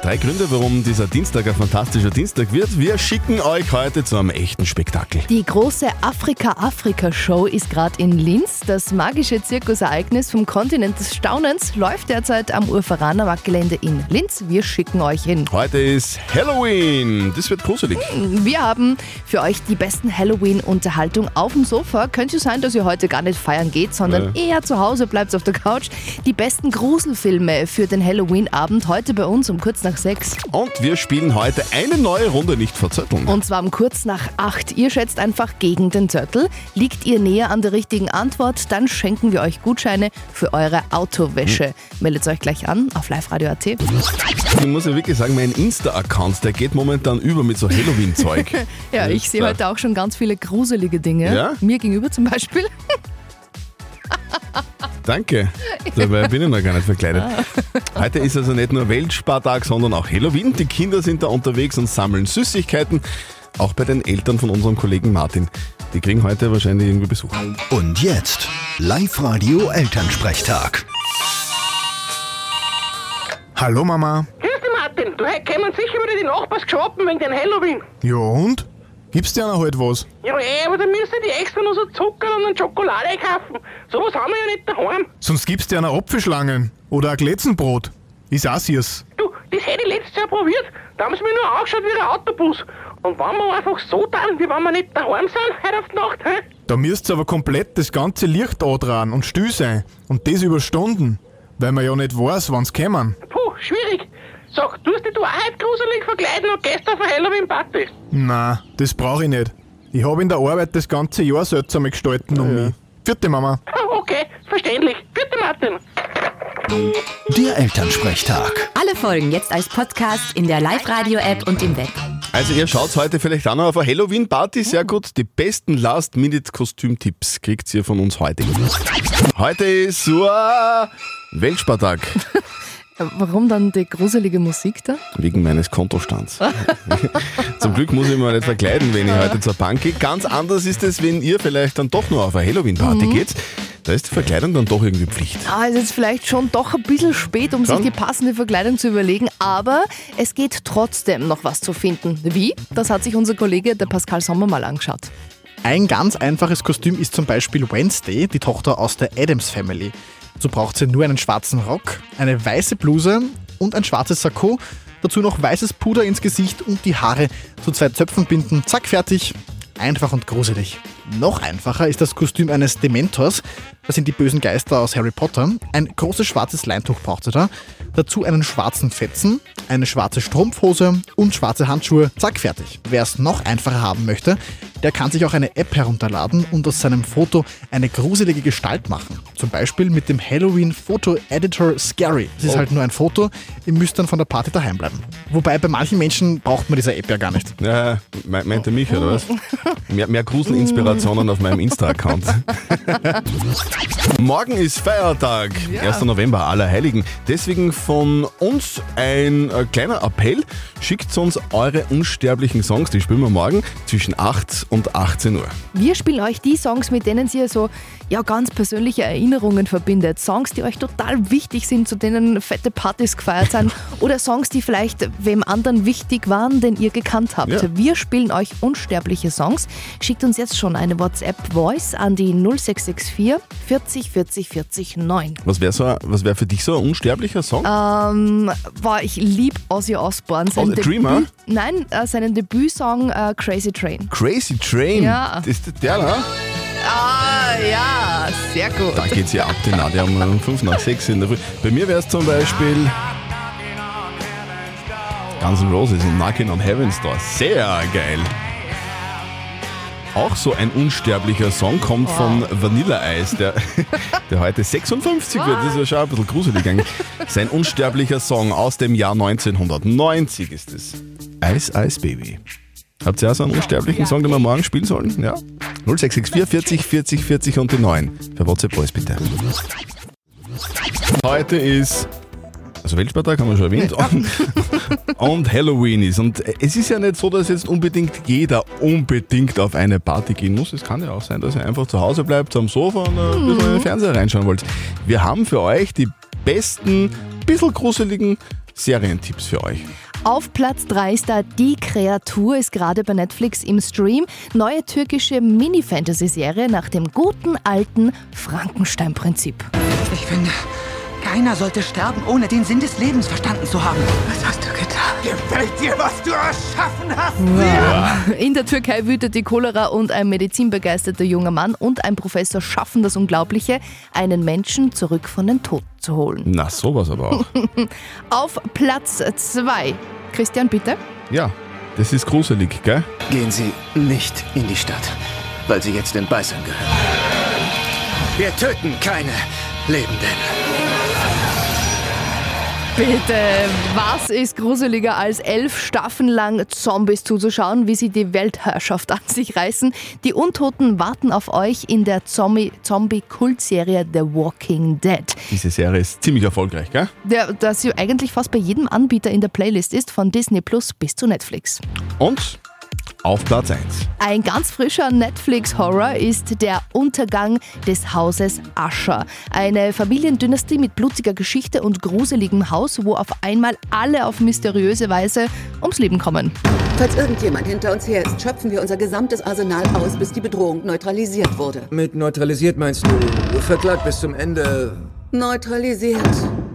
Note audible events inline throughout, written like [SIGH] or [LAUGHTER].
Drei Gründe, warum dieser Dienstag ein fantastischer Dienstag wird. Wir schicken euch heute zu einem echten Spektakel. Die große Afrika-Afrika-Show ist gerade in Linz. Das magische Zirkusereignis vom Kontinent des Staunens läuft derzeit am Urferaner Marktgelände in Linz. Wir schicken euch hin. Heute ist Halloween. Das wird gruselig. Wir haben für euch die besten Halloween-Unterhaltung auf dem Sofa. Könnte sein, dass ihr heute gar nicht feiern geht, sondern eher zu Hause bleibt auf der Couch. Die besten Gruselfilme für den Halloween-Abend heute bei uns um kurz nach sechs. Und wir spielen heute eine neue Runde nicht verzötteln. Und zwar um kurz nach acht. Ihr schätzt einfach gegen den Zettel. Liegt ihr näher an der richtigen Antwort, dann schenken wir euch Gutscheine für eure Autowäsche. Meldet euch gleich an auf liveradio.at. Ich muss ja wirklich sagen, mein Insta-Account, der geht momentan über mit so Halloween-Zeug. [LAUGHS] Ja, ich sehe heute auch schon ganz viele gruselige Dinge. Ja? Mir gegenüber zum Beispiel. Danke. Dabei bin ich noch gar nicht verkleidet. Heute ist also nicht nur Weltspartag, sondern auch Halloween. Die Kinder sind da unterwegs und sammeln Süßigkeiten. Auch bei den Eltern von unserem Kollegen Martin. Die kriegen heute wahrscheinlich irgendwie Besuch. Und jetzt Live-Radio-Elternsprechtag. Hallo Mama. Grüß dich, Martin. Du, heute kommen sicher wieder die Nachbars shoppen wegen den Halloween. Ja und? Gibst dir einer halt was? Ja, eh, aber dann müssen die extra noch so Zucker und eine Schokolade kaufen. Sowas haben wir ja nicht daheim. Sonst gibst dir einer Apfelschlangen oder ein Glätzenbrot. Ist auch süß. Du, das hätte ich letztes Jahr probiert. Da haben sie mir nur angeschaut wie ein Autobus. Und wenn wir einfach so tun, wie wenn wir nicht daheim sind, heute auf die Nacht, hä? Da müsst ihr aber komplett das ganze Licht antragen und still sein. Und das über Stunden. Weil man ja nicht weiß, wann's kommen. Puh, schwierig. Sag, tust dich du auch heute gruselig verkleiden und gehst auf eine Halloween-Party? Na, das brauche ich nicht. Ich habe in der Arbeit das ganze Jahr seltsame Gestalten um mich. Vierte Mama. Ah, Okay, verständlich. Bitte, Martin. Der Elternsprechtag. Alle Folgen jetzt als Podcast in der Live-Radio-App und im Web. Also ihr schaut heute vielleicht auch noch auf eine Halloween-Party. Sehr gut. Die besten Last-Minute-Kostümtipps kriegt ihr von uns heute. Heute ist so ein Weltspartag. [LAUGHS] Warum dann die gruselige Musik da? Wegen meines Kontostands. [LAUGHS] Zum Glück muss ich mich mal nicht verkleiden, wenn ich heute zur Bank gehe. Ganz anders ist es, wenn ihr vielleicht dann doch nur auf eine Halloween-Party geht. Da ist die Verkleidung dann doch irgendwie Pflicht. Ah, ist jetzt vielleicht schon doch ein bisschen spät, um Schon? sich die passende Verkleidung zu überlegen, aber es geht trotzdem noch was zu finden. Wie? Das hat sich unser Kollege, der Pascal Sommer, mal angeschaut. Ein ganz einfaches Kostüm ist zum Beispiel Wednesday, die Tochter aus der Adams Family. Dazu braucht sie nur einen schwarzen Rock, eine weiße Bluse und ein schwarzes Sakko. Dazu noch weißes Puder ins Gesicht und die Haare zu zwei Zöpfen binden. Zack, fertig. Einfach und gruselig. Noch einfacher ist das Kostüm eines Dementors. Das sind die bösen Geister aus Harry Potter. Ein großes schwarzes Leintuch braucht sie da. Dazu einen schwarzen Fetzen, eine schwarze Strumpfhose und schwarze Handschuhe. Zack, fertig. Wer es noch einfacher haben möchte, der kann sich auch eine App herunterladen und aus seinem Foto eine gruselige Gestalt machen. Zum Beispiel mit dem Halloween Photo Editor Scary. Es ist halt nur ein Foto, ihr müsst dann von der Party daheim bleiben. Wobei bei manchen Menschen braucht man diese App ja gar nicht. Ja, me- meint er mich, oder was? [LAUGHS] Mehr, mehr Gruselinspirationen auf meinem Insta-Account. Morgen ist Feiertag, 1. November, Allerheiligen. Deswegen von uns ein äh, kleiner Appell. Schickt uns eure unsterblichen Songs, die spielen wir morgen zwischen 8 und 18 Uhr. Wir spielen euch die Songs, mit denen ihr so ja, ganz persönliche Erinnerungen verbindet. Songs, die euch total wichtig sind, zu denen fette Partys gefeiert sind. [LAUGHS] Oder Songs, die vielleicht wem anderen wichtig waren, den ihr gekannt habt. Ja. Wir spielen euch unsterbliche Songs. Schickt uns jetzt schon eine WhatsApp-Voice an die 0664 40 40 40 9. Was wäre so, was wär für dich so ein unsterblicher Song? Ähm, war ich lieb Ozzy Osbourne. Sein Ozzy Dreamer? Nein, äh, seinen Debütsong äh, Crazy Train. Crazy Train. Ja. Das ist der, ne? Ah, ja, sehr gut. Da geht's ja ab, die Nadia um 5 nach 6 in der Früh. Bei mir wäre es zum Beispiel Guns N' Roses und Knockin' on Heaven's Door. Sehr geil. Auch so ein unsterblicher Song kommt von Vanilla Ice, der, [LAUGHS] der heute 56 wird. Das ist ja schon ein bisschen gruselig eigentlich. Sein unsterblicher Song aus dem Jahr 1990 ist es. Ice Ice Baby. Habt ihr auch so einen unsterblichen Song, den wir morgen spielen sollen? Ja? 0664 40 40 40 und die 9. Per WhatsApp Voice bitte. Heute ist also Weltspartag haben wir schon erwähnt, und, [LAUGHS] und Halloween ist. Und es ist ja nicht so, dass jetzt unbedingt jeder unbedingt auf eine Party gehen muss. Es kann ja auch sein, dass ihr einfach zu Hause bleibt, am Sofa und ein bisschen in den Fernseher reinschauen wollt. Wir haben für euch die besten, bisschen gruseligen Serientipps für euch. Auf Platz 3 ist da Die Kreatur, ist gerade bei Netflix im Stream. Neue türkische Mini-Fantasy-Serie nach dem guten alten Frankenstein-Prinzip. Ich finde, keiner sollte sterben, ohne den Sinn des Lebens verstanden zu haben. Was hast du getan? Gefällt dir, was du erschaffen hast? In der Türkei wütet die Cholera und ein medizinbegeisterter junger Mann und ein Professor schaffen das Unglaubliche, einen Menschen zurück von den Toten zu holen. Na, sowas aber auch. [LAUGHS] Auf Platz 2. Christian, bitte. Ja, das ist gruselig, gell? Gehen Sie nicht in die Stadt, weil Sie jetzt den Beißern gehören. Wir töten keine Lebenden. Bitte, was ist gruseliger als elf Staffeln lang Zombies zuzuschauen, wie sie die Weltherrschaft an sich reißen? Die Untoten warten auf euch in der Zombie- Zombie-Kultserie The Walking Dead. Diese Serie ist ziemlich erfolgreich, gell? Der, das ja eigentlich fast bei jedem Anbieter in der Playlist ist, von Disney Plus bis zu Netflix. Und auf Platz 1. Ein ganz frischer Netflix-Horror ist der Untergang des Hauses Ascher. Eine Familiendynastie mit blutiger Geschichte und gruseligem Haus, wo auf einmal alle auf mysteriöse Weise ums Leben kommen. Falls irgendjemand hinter uns her ist, schöpfen wir unser gesamtes Arsenal aus, bis die Bedrohung neutralisiert wurde. Mit neutralisiert meinst du verklagt bis zum Ende? Neutralisiert.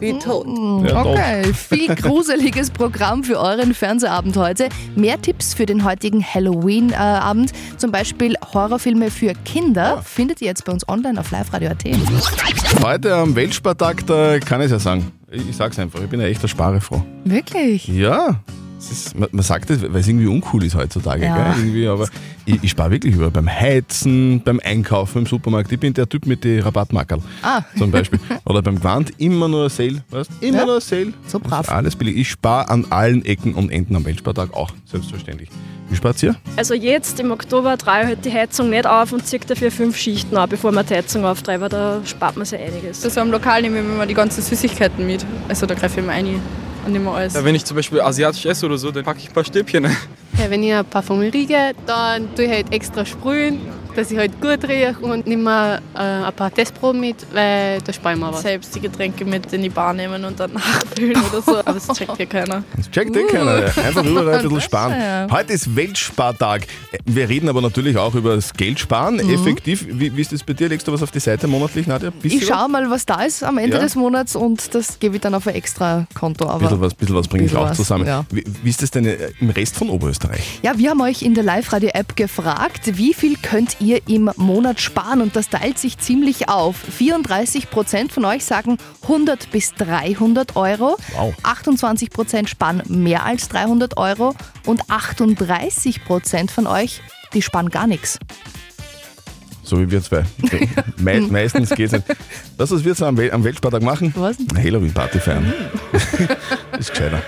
Wie tot. Ja, Okay, viel [LAUGHS] gruseliges Programm für euren Fernsehabend heute. Mehr Tipps für den heutigen Halloween-Abend, zum Beispiel Horrorfilme für Kinder, findet ihr jetzt bei uns online auf liveradio.at. Heute am Weltspartag, da kann ich es ja sagen. Ich, ich sag's einfach, ich bin ja echt eine Sparefrau. Wirklich? Ja. Ist, man, man sagt das, weil es irgendwie uncool ist heutzutage, Ja. gell? Irgendwie, aber ich, ich spare wirklich über beim Heizen, beim Einkaufen im Supermarkt. Ich bin der Typ mit den Rabattmarkerl Ah. zum Beispiel. Oder beim Gewand immer nur ein Sale, weißt? Immer Ja. nur ein Sale. So brav. Alles billig. Ich spare an allen Ecken und Enden am Weltspartag auch, selbstverständlich. Wie spart ihr? Also jetzt im Oktober drehe ich halt die Heizung nicht auf und ziehe dafür fünf Schichten ab, bevor man die Heizung auftreibt, weil da spart man sich einiges. Also am Lokal nehme ich immer die ganzen Süßigkeiten mit. Also da greife ich immer ein und nehme alles. Ja, wenn ich zum Beispiel asiatisch esse oder so, dann packe ich ein paar Stäbchen. Ja, wenn ich eine Parfümerie gehe, dann tue ich halt extra sprühen, dass ich halt gut rieche und nehme äh, ein paar Testproben mit, weil da spare ich mir was. Selbst die Getränke mit in die Bar nehmen und dann [LAUGHS] nachfüllen oder so. Aber das checkt ja keiner. Das checkt eh keiner. Einfach überall ein bisschen sparen. [LAUGHS] ja. Heute ist Weltspartag. Wir reden aber natürlich auch über das Geldsparen. Mhm. Effektiv. Wie, wie ist das bei dir? Legst du was auf die Seite monatlich, Nadja? Bisschen Ich schaue mal, was da ist am Ende Ja. des Monats und das gebe ich dann auf ein extra Konto. Ein Aber bisschen was, bisschen was bringe ich auch was, zusammen. ja. Wie, wie ist das denn äh, im Rest von Oberösterreich? Ja, wir haben euch in der Live-Radio-App gefragt, wie viel könnt ihr im Monat sparen? Und das teilt sich ziemlich auf. 34 Prozent von euch sagen 100 bis 300 Euro. Wow. 28 Prozent sparen mehr als 300 Euro. Und 38 Prozent von euch, die sparen gar nichts. So wie wir zwei. [LAUGHS] Me meistens geht es nicht. Das, was wir so am, Wel am Weltspartag machen, Was? Halloween-Party feiern. [LAUGHS] ist gescheiter.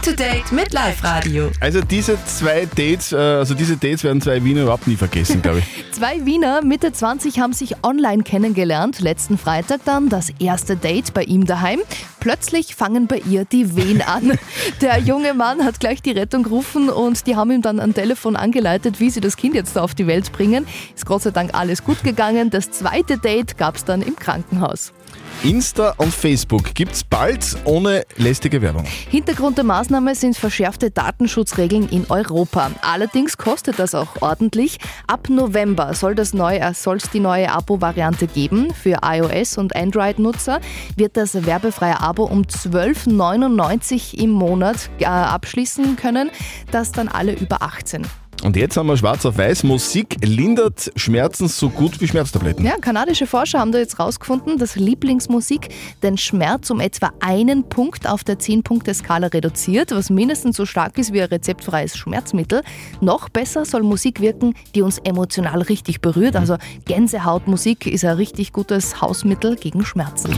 Up to date mit Live Radio. Also diese zwei Dates, äh, also diese Dates werden zwei Wiener überhaupt nie vergessen, glaube ich. [LAUGHS] Zwei Wiener Mitte 20 haben sich online kennengelernt. Letzten Freitag dann das erste Date bei ihm daheim. Plötzlich fangen bei ihr die Wehen [LAUGHS] an. Der junge Mann hat gleich die Rettung gerufen und die haben ihm dann am Telefon angeleitet, wie sie das Kind jetzt da auf die Welt bringen. Ist Gott sei Dank alles gut gegangen. Das zweite Date gab es dann im Krankenhaus. Insta und Facebook gibt's bald ohne lästige Werbung. Hintergrund der Maßnahme sind verschärfte Datenschutzregeln in Europa. Allerdings kostet das auch ordentlich. Ab November soll es die neue Abo-Variante geben. Für iOS- und Android-Nutzer wird das werbefreie Abo um 12,99 im Monat äh, abschließen können. Das dann alle über 18. Und jetzt haben wir schwarz auf weiß. Musik lindert Schmerzen so gut wie Schmerztabletten. Ja, kanadische Forscher haben da jetzt rausgefunden, dass Lieblingsmusik den Schmerz um etwa einen Punkt auf der 10-Punkte-Skala reduziert, was mindestens so stark ist wie ein rezeptfreies Schmerzmittel. Noch besser soll Musik wirken, die uns emotional richtig berührt. Also Gänsehautmusik ist ein richtig gutes Hausmittel gegen Schmerzen.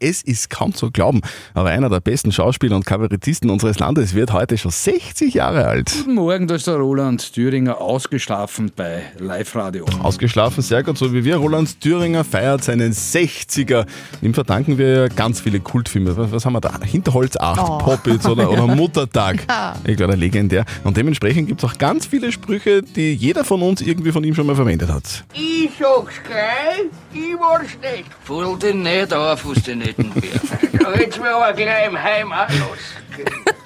Es ist kaum zu glauben, aber einer der besten Schauspieler und Kabarettisten unseres Landes wird heute schon 60 Jahre alt. Guten Morgen, da ist der Roland Thüringer ausgeschlafen bei Live Radio. Ausgeschlafen, sehr gut, so wie wir. Roland Thüringer feiert seinen 60er. Ihm verdanken wir ja ganz viele Kultfilme. Was, was haben wir da? Hinterholz 8, Oh. Poppits oder, oder [LAUGHS] Muttertag. Ja. Ich glaube, legendär. Und dementsprechend gibt es auch ganz viele Sprüche, die jeder von uns irgendwie von ihm schon mal verwendet hat. Ich sag's gleich, ich war's nicht. Fuhl dich nicht auf, aus den Bärfen. Da hätt's mir aber gleich im Heim auch los. [LAUGHS]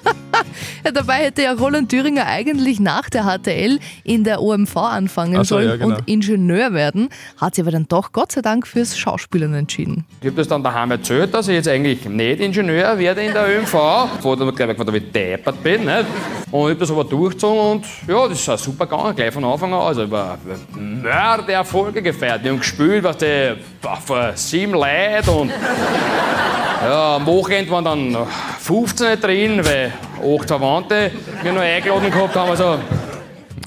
Ja, dabei hätte ja Roland Thüringer eigentlich nach der HTL in der OMV anfangen so, sollen ja, genau. und Ingenieur werden, hat sich aber dann doch Gott sei Dank fürs Schauspielern entschieden. Ich habe das dann daheim erzählt, dass ich jetzt eigentlich nicht Ingenieur werde in der ÖMV. Wo dann gleich gefragt, ob ich deppert bin. Nicht? Und ich habe das aber durchgezogen und ja, das ist auch super gegangen, gleich von Anfang an. Also über Mörder Erfolge gefeiert. Wir haben gespielt, was die vor sieben Leuten und ja, am Wochenende waren dann 15 drin, weil acht Verwandte mir noch eingeladen gehabt haben. Also,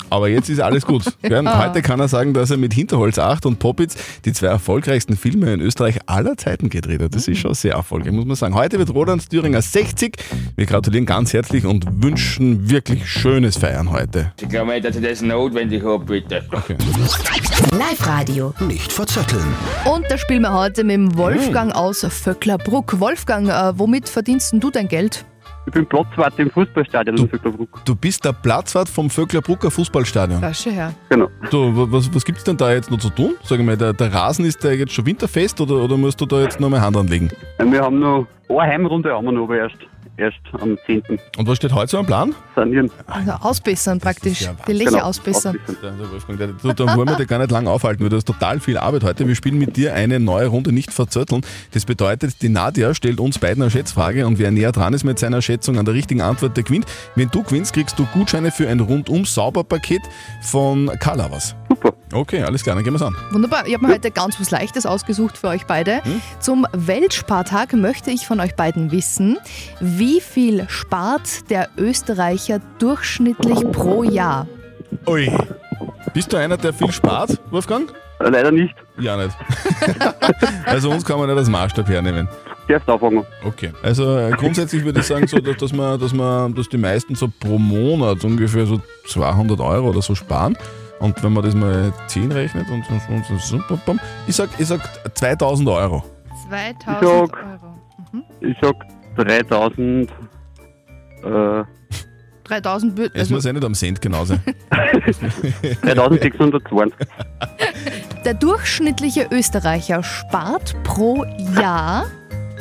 Aber jetzt ist alles gut. [LAUGHS] Und Ah. Heute kann er sagen, dass er mit Hinterholz 8 und Poppits die zwei erfolgreichsten Filme in Österreich aller Zeiten gedreht hat. Das ist schon sehr erfolgreich, muss man sagen. Heute wird Roland Thüringer 60. Wir gratulieren ganz herzlich und wünschen wirklich schönes Feiern heute. Ich glaube nicht, dass ich das notwendig habe, bitte. Live-Radio. Nicht verzetteln. Und da spielen wir heute mit dem Wolfgang aus Vöcklerbruck. Wolfgang, äh, womit verdienst du dein Geld? Ich bin Platzwart im Fußballstadion in Vöcklerbruck. Du bist der Platzwart vom Vöcklerbrucker Fußballstadion. Da schon her. Genau. Du, wa- was, was gibt es denn da jetzt noch zu tun? Sag ich mal, der, der Rasen ist der jetzt schon winterfest oder, oder musst du da jetzt noch mal Hand anlegen? Wir haben noch eine Heimrunde, haben wir noch, aber erst, erst am 10. Und was steht heute so am Plan? Sanieren. Also ausbessern praktisch. Die Lächer Genau, ausbessern. Der, der Wolfgang, der, da wollen wir dir gar nicht lang aufhalten, weil du hast total viel Arbeit heute. Wir spielen mit dir eine neue Runde nicht verzötteln. Das bedeutet, die Nadia stellt uns beiden eine Schätzfrage und wer näher dran ist mit seiner Schätzung an der richtigen Antwort, der gewinnt. Wenn du gewinnst, kriegst du Gutscheine für ein rundum-sauber-Paket von Kalavas. Super. Okay, alles klar, dann gehen wir's an. Wunderbar. Ich habe mir heute ganz was Leichtes ausgesucht für euch beide. Zum Weltspartag möchte ich von euch beiden wissen, wie viel spart der Österreicher durchschnittlich pro Jahr? Ui. Bist du einer, der viel spart, Wolfgang? Äh, Leider nicht. Ja, nicht. [LAUGHS] also uns kann man nicht als Maßstab hernehmen. Darfst anfangen. Okay. Also äh, grundsätzlich würde ich sagen, so, dass, dass, man, dass, man, dass die meisten so pro Monat ungefähr so 200 Euro oder so sparen. Und wenn man das mal 10 rechnet und, und, und, und ich sag, ich sag 2000 Euro. 2000 Ich sag- Euro. Ich sag 3000. Äh, 3000 wird. Es Also muss ja nicht am Cent genau sein. [LAUGHS] 3620. der durchschnittliche Österreicher spart pro Jahr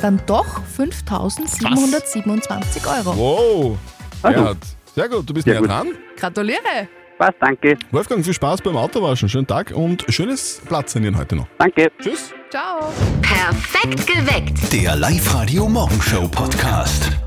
dann doch 5727 Euro. Wow. Also. Ja, sehr gut, du bist Sehr näher dran. Gratuliere! Was, danke. Wolfgang, viel Spaß beim Autowaschen. Schönen Tag und schönes Platzsanieren heute noch. Danke. Tschüss. Ciao! Perfekt geweckt. Der Live-Radio Morgenshow Podcast.